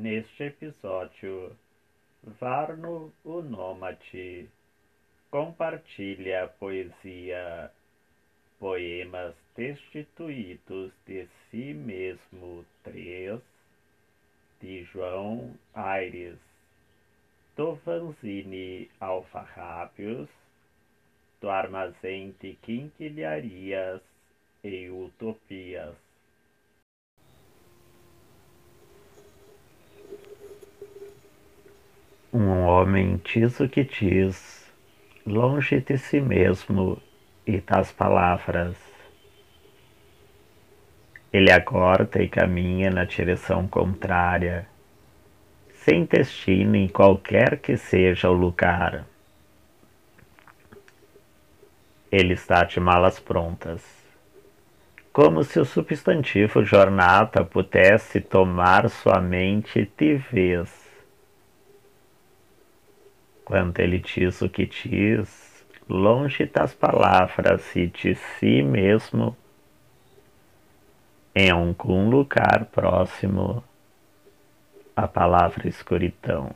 Neste episódio, Varno, o Nômade, compartilha a poesia Poemas Destituídos de Si Mesmo 3, de João Aires, do fanzine Alfarrábios, do Armazém de Quinquilharias e Utopias. Um homem diz o que diz, longe de si mesmo e das palavras. Ele acorda e caminha na direção contrária, sem destino em qualquer que seja o lugar. Ele está de malas prontas, como se o substantivo jornada pudesse tomar sua mente de vez. Quando ele diz o que diz, longe das palavras e de si mesmo, em algum lugar próximo, a palavra escuridão.